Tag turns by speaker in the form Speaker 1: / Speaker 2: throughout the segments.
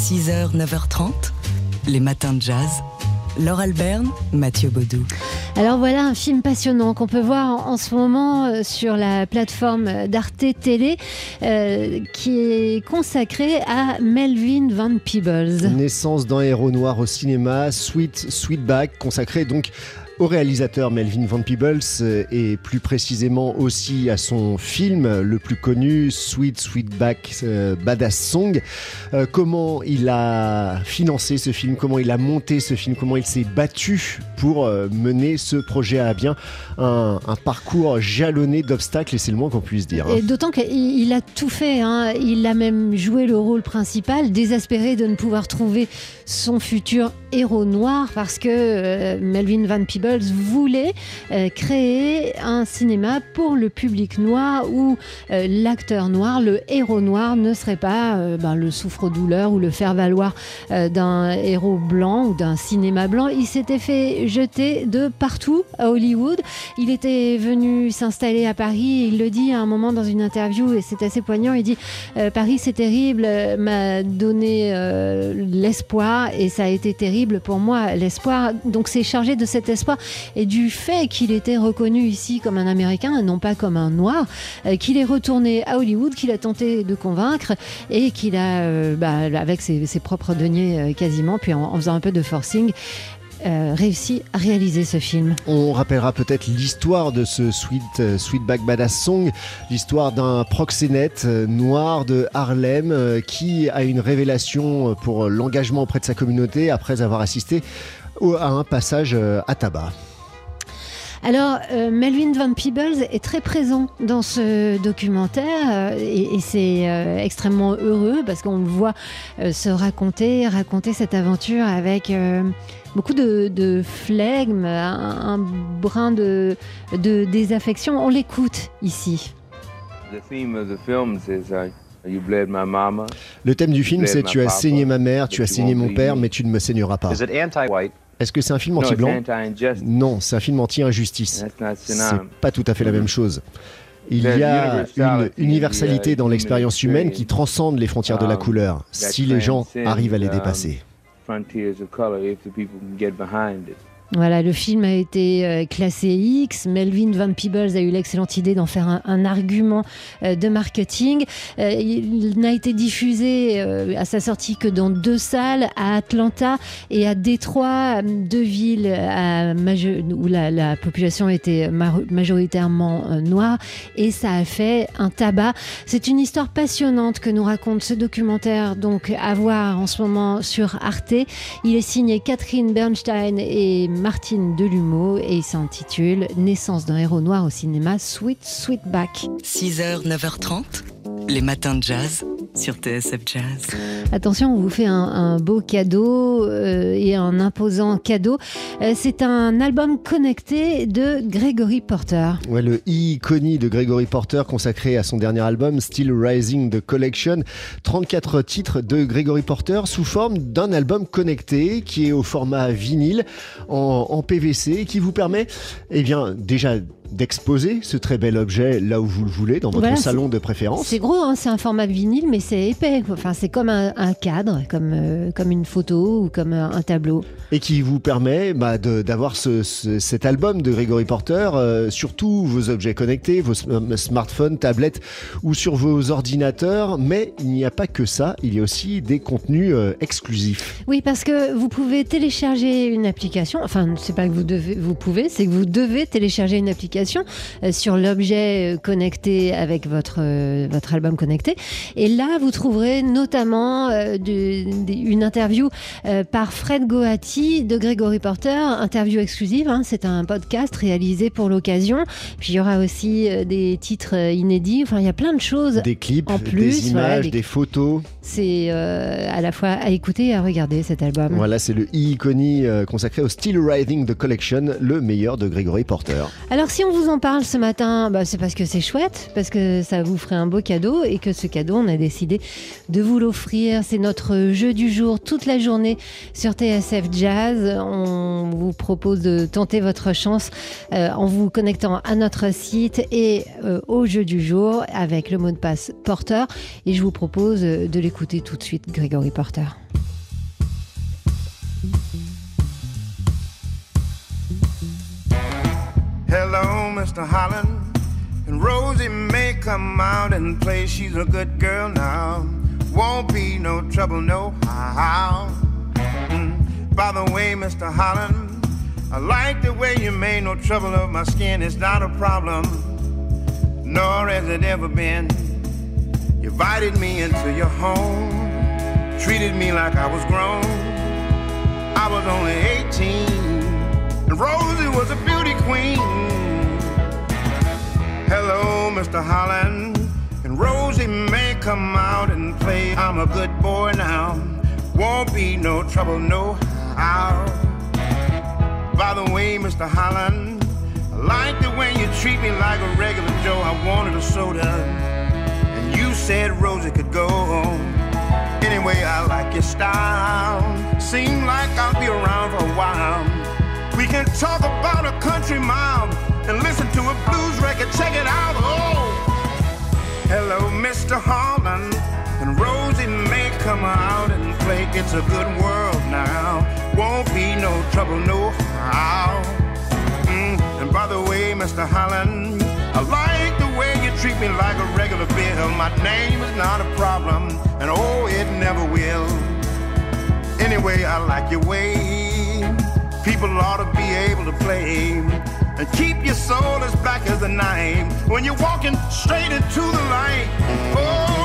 Speaker 1: 6h, 9h30, les matins de jazz. Laure Alberne, Mathieu Baudou.
Speaker 2: Alors voilà un film passionnant qu'on peut voir en, ce moment euh, sur la plateforme d'Arte Télé euh, qui est consacré à Melvin Van Peebles.
Speaker 3: Naissance d'un héros noir au cinéma, Sweet Sweetback, consacré donc au réalisateur Melvin Van Peebles euh, et plus précisément aussi à son film le plus connu Sweet Sweetback euh, Badass Song. Euh, comment il a financé ce film, comment il a monté ce film, comment il s'est battu pour mener ce projet à bien. Un, parcours jalonné d'obstacles et c'est le moins qu'on puisse dire.
Speaker 2: Hein. D'autant qu'il a tout fait, hein. il a même joué le rôle principal, désespéré de ne pouvoir trouver son futur héros noir parce que Melvin Van Peebles voulait euh, créer un cinéma pour le public noir où euh, l'acteur noir, le héros noir, ne serait pas euh, ben, le souffre-douleur ou le faire-valoir d'un héros blanc ou d'un cinéma blanc. Il s'était fait jeter de partout à Hollywood. Il était venu s'installer à Paris. il le dit à un moment dans une interview et c'est assez poignant. Il dit Paris, c'est terrible, m'a donné l'espoir et ça a été terrible pour moi, l'espoir. Donc c'est chargé de cet espoir et du fait qu'il était reconnu ici comme un Américain et non pas comme un Noir, euh, qu'il est retourné à Hollywood, qu'il a tenté de convaincre et qu'il a, euh, bah, avec ses, propres deniers euh, quasiment, puis en, faisant un peu de forcing, réussi à réaliser ce film.
Speaker 3: On rappellera peut-être l'histoire de ce Sweet, Sweetback Badass Song, l'histoire d'un proxénète noir de Harlem qui a une révélation pour l'engagement auprès de sa communauté après avoir assisté à un passage à tabac.
Speaker 2: Alors, euh, Melvin Van Peebles est très présent dans ce documentaire euh, et, c'est euh, extrêmement heureux parce qu'on le voit se raconter, raconter cette aventure avec beaucoup de, flegme, un, brin de, désaffection. On l'écoute ici.
Speaker 3: Le thème du film, c'est Tu as saigné ma mère, tu as saigné mon père, mais tu ne me saigneras pas. Est-ce que c'est un film anti-blanc Non, c'est un film anti-injustice. C'est pas tout à fait la même chose. Il y a une universalité dans l'expérience humaine qui transcende les frontières de la um, couleur, si les gens arrivent à les um, dépasser.
Speaker 2: Voilà, le film a été euh, classé X. Melvin Van Peebles a eu l'excellente idée d'en faire un, argument euh, de marketing. Euh, il n'a été diffusé à sa sortie que dans deux salles, à Atlanta et à Détroit, deux villes où la, population était majoritairement noire. Et ça a fait un tabac. C'est une histoire passionnante que nous raconte ce documentaire, donc à voir en ce moment sur Arte. Il est signé Catherine Bernstein et Martine Delumeau et il s'intitule Naissance d'un héros noir au cinéma Sweet Sweetback.
Speaker 1: 6h, 9h30, les matins de jazz sur TSF Jazz.
Speaker 2: Attention, on vous fait un, beau cadeau euh, et un imposant cadeau. Euh, c'est un album connecté de Gregory Porter.
Speaker 3: Ouais, le iconi de Gregory Porter consacré à son dernier album Still Rising the Collection. 34 titres de Gregory Porter sous forme d'un album connecté qui est au format vinyle en, en PVC qui vous permet, eh bien, déjà d'exposer ce très bel objet là où vous le voulez, dans votre salon de préférence.
Speaker 2: C'est gros, hein, c'est un format vinyle, mais c'est épais. Enfin, c'est comme un, cadre, comme, euh, comme une photo ou comme un, tableau.
Speaker 3: Et qui vous permet bah, d'avoir ce, cet album de Gregory Porter euh, sur tous vos objets connectés, vos smartphones, tablettes ou sur vos ordinateurs. Mais il n'y a pas que ça, il y a aussi des contenus euh, exclusifs.
Speaker 2: Oui, parce que vous pouvez télécharger une application. Enfin, c'est pas que vous devez, vous pouvez, c'est que vous devez télécharger une application euh, sur l'objet euh, connecté avec votre, euh, votre album connecté. Et là, vous trouverez notamment une interview par Fred Goati de Gregory Porter, interview exclusive. Hein. c'est un podcast réalisé pour l'occasion. Puis il y aura aussi des titres inédits. Enfin, il y a plein de choses.
Speaker 3: Des clips, en plus, des images, des... photos.
Speaker 2: C'est à la fois à écouter et à regarder cet album.
Speaker 3: Voilà, c'est le e-iconi consacré au Still Riding the Collection, le meilleur de Gregory Porter.
Speaker 2: Alors si on vous en parle ce matin, bah, c'est parce que c'est chouette, parce que ça vous ferait un beau cadeau et que ce cadeau, on a décidé de vous l'offrir. C'est notre jeu du jour toute la journée sur TSF Jazz. On vous propose de tenter votre chance euh, en vous connectant à notre site et euh, au jeu du jour avec le mot de passe Porter. Et je vous propose de l'écouter tout de suite, Grégory Porter.
Speaker 4: Hello, Mr. Holland. And Rosie may come out and play, she's a good girl now. Won't be no trouble, no how. Mm. By the way, Mr. Holland, I like the way you made no trouble of my skin, it's not a problem, nor has it ever been. You invited me into your home, treated me like I was grown. I was only 18, and Rosie was a Mr. Holland, and Rosie may come out and play. I'm a good boy now, won't be no trouble, no how. By the way, Mr. Holland, I like the way you treat me like a regular Joe. I wanted a soda, and you said Rosie could go. Home. Anyway, I like your style. Seem like I'll be around for a while. We can talk about a country mile and listen to a blues record. Check it out. Oh, It's a good world now. Won't be no trouble, no how. Mm, and by the way, Mr. Holland, I like the way you treat me like a regular bill. My name is not a problem, and oh, it never will. Anyway, I like your way. People ought to be able to play and keep your soul as black as the night when you're walking straight into the light. Oh,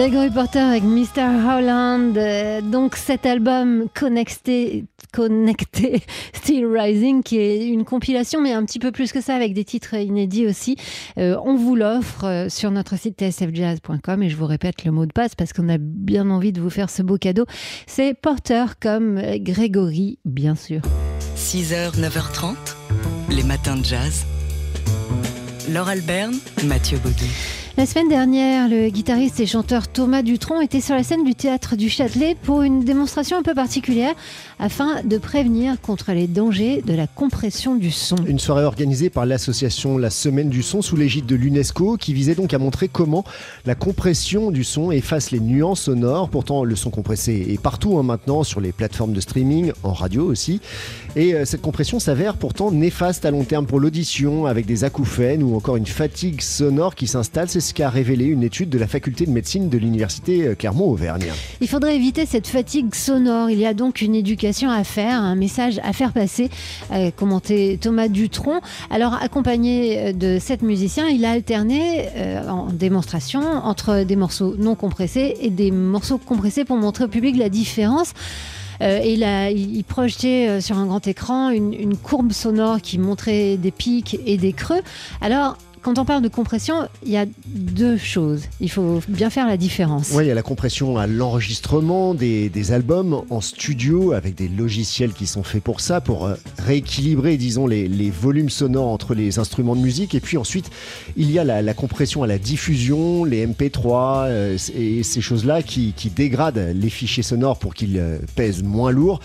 Speaker 2: Gregory Porter avec Mr. Holland. Euh, Donc cet album connecté, connecté Still Rising, qui est une compilation, mais un petit peu plus que ça, avec des titres inédits aussi. Euh, on vous l'offre euh, sur notre site tsfjazz.com et je vous répète le mot de passe parce qu'on a bien envie de vous faire ce beau cadeau. C'est Porter comme Gregory, bien sûr.
Speaker 1: 6h, 9h30, les matins de jazz. Laure Alberne, Mathieu Baudou.
Speaker 2: La semaine dernière, le guitariste et chanteur Thomas Dutronc était sur la scène du théâtre du Châtelet pour une démonstration un peu particulière afin de prévenir contre les dangers de la compression du son.
Speaker 3: Une soirée organisée par l'association La Semaine du Son sous l'égide de l'UNESCO qui visait donc à montrer comment la compression du son efface les nuances sonores. Pourtant, le son compressé est partout hein, maintenant sur les plateformes de streaming, en radio aussi. Et euh, cette compression s'avère pourtant néfaste à long terme pour l'audition avec des acouphènes ou encore une fatigue sonore qui s'installe. Ce qu'a révélé une étude de la faculté de médecine de l'université euh, Clermont-Auvergne.
Speaker 2: Il faudrait éviter cette fatigue sonore. Il y a donc une éducation à faire, un message à faire passer, a commenté Thomas Dutronc. Alors, accompagné de sept musiciens, il a alterné euh, en démonstration entre des morceaux non compressés et des morceaux compressés pour montrer au public la différence. Euh, et il, il, projetait euh, sur un grand écran une, une courbe sonore qui montrait des pics et des creux. Alors, quand on parle de compression, il y a deux choses. Il faut bien faire la différence.
Speaker 3: Oui, il y a la compression à l'enregistrement des, des, albums en studio avec des logiciels qui sont faits pour ça, pour euh, rééquilibrer, disons, les, les, volumes sonores entre les instruments de musique. Et puis ensuite, il y a la, la compression à la diffusion, les MP3 euh, et ces choses-là qui, qui, dégradent les fichiers sonores pour qu'ils euh, pèsent moins lourd.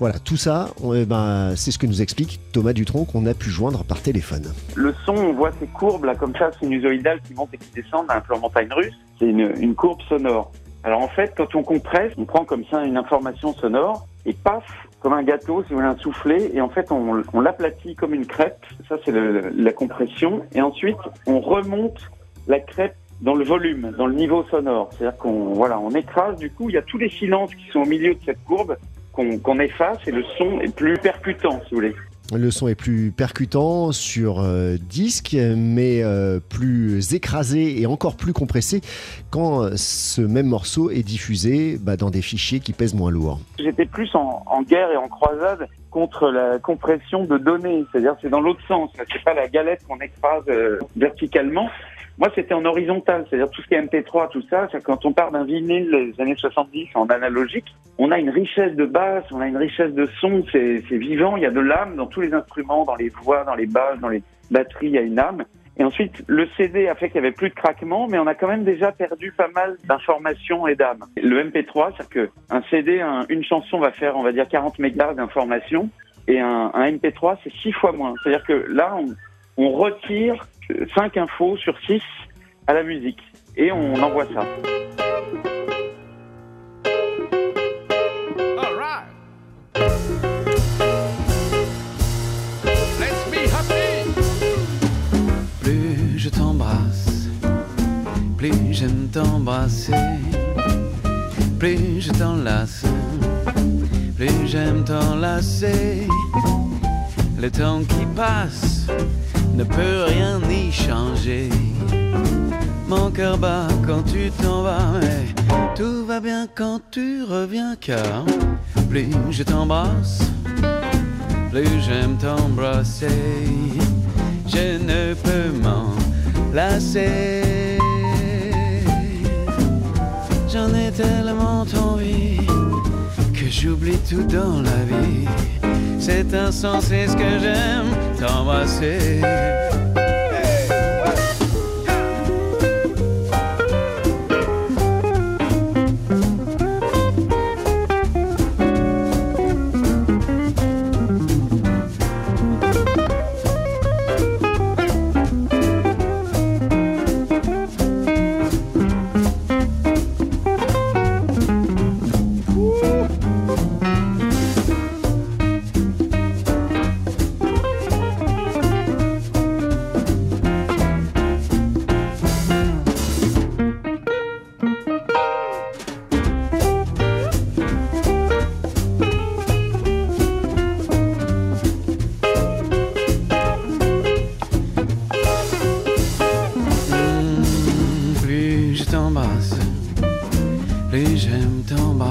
Speaker 3: Voilà, tout ça, eh ben, c'est ce que nous explique Thomas Dutronc qu'on a pu joindre par téléphone.
Speaker 5: Le son, on voit ces courbes là comme ça, sinusoïdales qui montent et qui descendent à un plan montagne russe. C'est une, courbe sonore. Alors en fait, quand on compresse, on prend comme ça une information sonore et paf, comme un gâteau, si vous voulez, un soufflé, et en fait, on, l'aplatit comme une crêpe. Ça, c'est la compression. Et ensuite, on remonte la crêpe dans le volume, dans le niveau sonore. C'est-à-dire qu'on voilà, on écrase. Du coup, il y a tous les silences qui sont au milieu de cette courbe qu'on efface, et le son est plus percutant, si vous voulez.
Speaker 3: Le son est plus percutant sur euh, disque, mais euh, plus écrasé et encore plus compressé quand ce même morceau est diffusé bah, dans des fichiers qui pèsent moins lourd.
Speaker 5: J'étais plus en, guerre et en croisade contre la compression de données. C'est-à-dire, c'est dans l'autre sens. C'est pas la galette qu'on écrase euh, verticalement. Moi, c'était en horizontal. C'est-à-dire, tout ce qui est MP3, tout ça, quand on part d'un vinyle des années 70 en analogique, on a une richesse de basse, on a une richesse de son. C'est vivant. Il y a de l'âme dans tous les instruments, dans les voix, dans les basses, dans les batteries. Il y a une âme. Et ensuite, le CD a fait qu'il y avait plus de craquement, mais on a quand même déjà perdu pas mal d'informations et d'âme. Le MP3, c'est-à-dire que un CD, un- une chanson va faire, on va dire, 40 mégas d'informations, et un, un MP3, c'est six fois moins. C'est-à-dire que là, on, on retire 5 infos sur 6 à la musique, et on envoie ça.
Speaker 6: Plus je t'embrasse, plus j'aime t'embrasser. Plus je t'enlace, plus j'aime t'enlacer. Le temps qui passe ne peut rien y changer. Mon cœur bat quand tu t'en vas, mais tout va bien quand tu reviens, car plus je t'embrasse, plus j'aime t'embrasser. Je ne peux m'en lasser. J'en ai tellement envie que j'oublie tout dans la vie. C'est insensé ce que j'aime t'embrasser.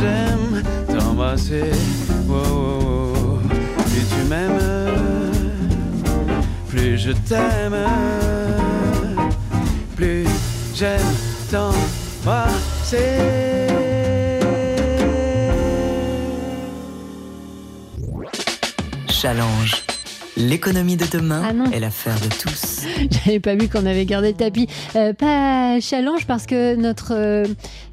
Speaker 6: J'aime t'embrasser. Oh, oh. Plus tu m'aimes, plus je t'aime, plus j'aime t'embrasser.
Speaker 1: Challenge. L'économie de demain
Speaker 2: Ah
Speaker 1: est l'affaire de tous.
Speaker 2: J'avais pas vu qu'on avait gardé le tapis. Euh, pas challenge parce que notre euh,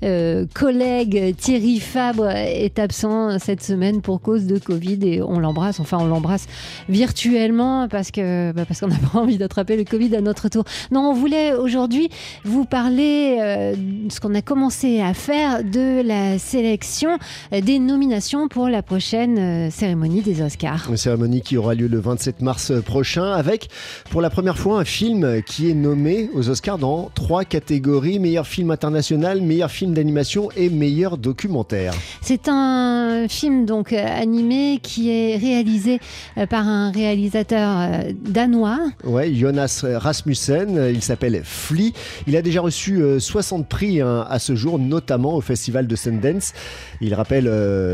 Speaker 2: euh, collègue Thierry Fabre est absent cette semaine pour cause de Covid et on l'embrasse. Enfin, on l'embrasse virtuellement parce que bah, parce qu'on n'a pas envie d'attraper le Covid à notre tour. Non, on voulait aujourd'hui vous parler euh, de ce qu'on a commencé à faire de la sélection euh, des nominations pour la prochaine euh, cérémonie des Oscars.
Speaker 3: Une cérémonie qui aura lieu le 27 mars prochain avec pour la première fois un film qui est nommé aux Oscars dans trois catégories meilleur film international, meilleur film d'animation et meilleur documentaire.
Speaker 2: C'est un film donc euh, animé qui est réalisé euh, par un réalisateur euh, danois.
Speaker 3: Ouais, Jonas Rasmussen, il s'appelle Flea. Il a déjà reçu euh, 60 prix hein, à ce jour, notamment au festival de Sundance. Il rappelle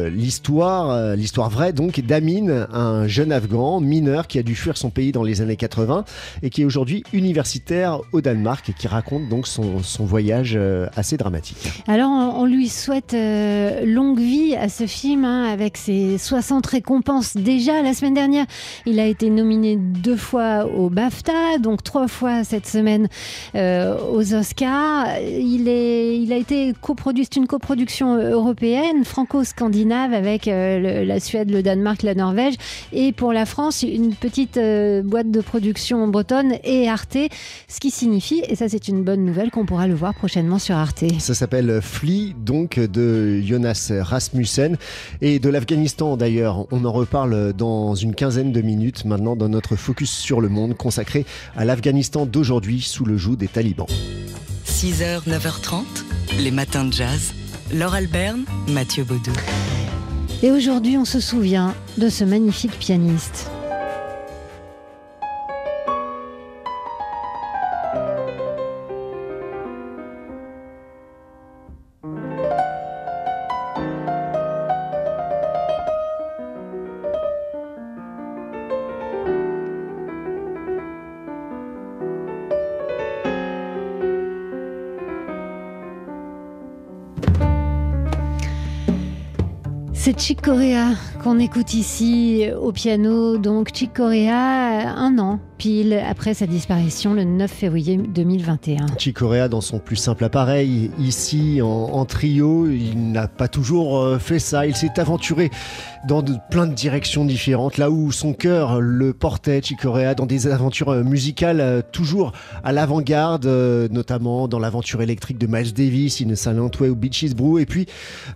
Speaker 3: l'histoire, l'histoire vraie donc d'Amin, un jeune Afghan mineur qui a dû fuir son pays dans les années 80 et qui est aujourd'hui universitaire au Danemark et qui raconte donc son, voyage euh, assez dramatique.
Speaker 2: Alors on, lui souhaite euh, longue vie à ce film hein, avec ses 60 récompenses déjà la semaine dernière. Il a été nominé deux fois au BAFTA, donc trois fois cette semaine euh, aux Oscars. Il, est, il a été coproduit, c'est une coproduction européenne, franco-scandinave avec la Suède, le Danemark, la Norvège et pour la France une petite boîte de production bretonne et Arte, ce qui signifie, et ça c'est une bonne nouvelle, qu'on pourra le voir prochainement sur Arte.
Speaker 3: Ça s'appelle Flea, donc de Jonas Rasmussen et de l'Afghanistan d'ailleurs. On en reparle dans une quinzaine de minutes maintenant dans notre focus sur le monde consacré à l'Afghanistan d'aujourd'hui sous le joug des talibans.
Speaker 1: 6h, 9h30, les matins de jazz. Laure Alberne, Mathieu Baudou.
Speaker 2: Et aujourd'hui, on se souvient de ce magnifique pianiste. C'est Chick Corea qu'on écoute ici au piano. Donc Chick Corea, un an pile après sa disparition le 9 février 2021.
Speaker 3: Chick Corea dans son plus simple appareil, ici en, trio, il n'a pas toujours euh, fait ça. Il s'est aventuré dans plein de directions différentes, là où son cœur le portait, Chick Corea, dans des aventures euh, musicales euh, toujours à l'avant-garde, notamment dans l'aventure électrique de Miles Davis, In Silent Way ou Beaches Brew, et puis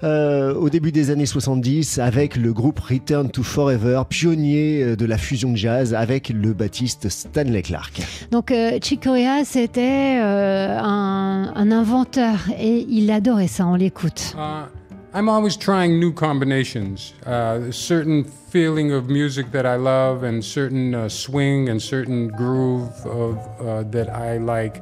Speaker 3: au début des années 70 avec le groupe Return to Forever, pionnier de la fusion jazz avec le baptiste Stanley Clark.
Speaker 2: Donc euh, Chick Corea, c'était euh, un, un, inventeur et il adorait ça, on l'écoute.
Speaker 7: Uh, I'm always trying new combinations. Uh, certain feeling of music that I love and certain uh, swing and certain groove of, uh, that I like.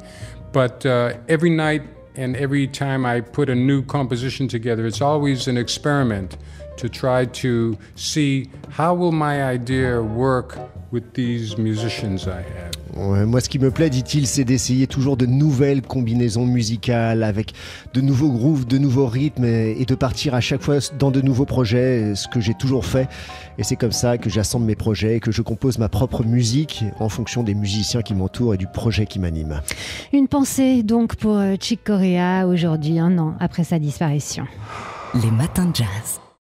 Speaker 7: But uh, every night and every time I put a new composition together, it's always an experiment to try to see how will my idea work with these musicians I have.
Speaker 3: moi, ce qui me plaît, dit-il, c'est d'essayer toujours de nouvelles combinaisons musicales avec de nouveaux grooves, de nouveaux rythmes et, de partir à chaque fois dans de nouveaux projets, ce que j'ai toujours fait. Et c'est comme ça que j'assemble mes projets et que je compose ma propre musique en fonction des musiciens qui m'entourent et du projet qui m'anime.
Speaker 2: Une pensée donc pour euh, Chick Corea aujourd'hui, un an après sa disparition.
Speaker 1: Les matins de jazz.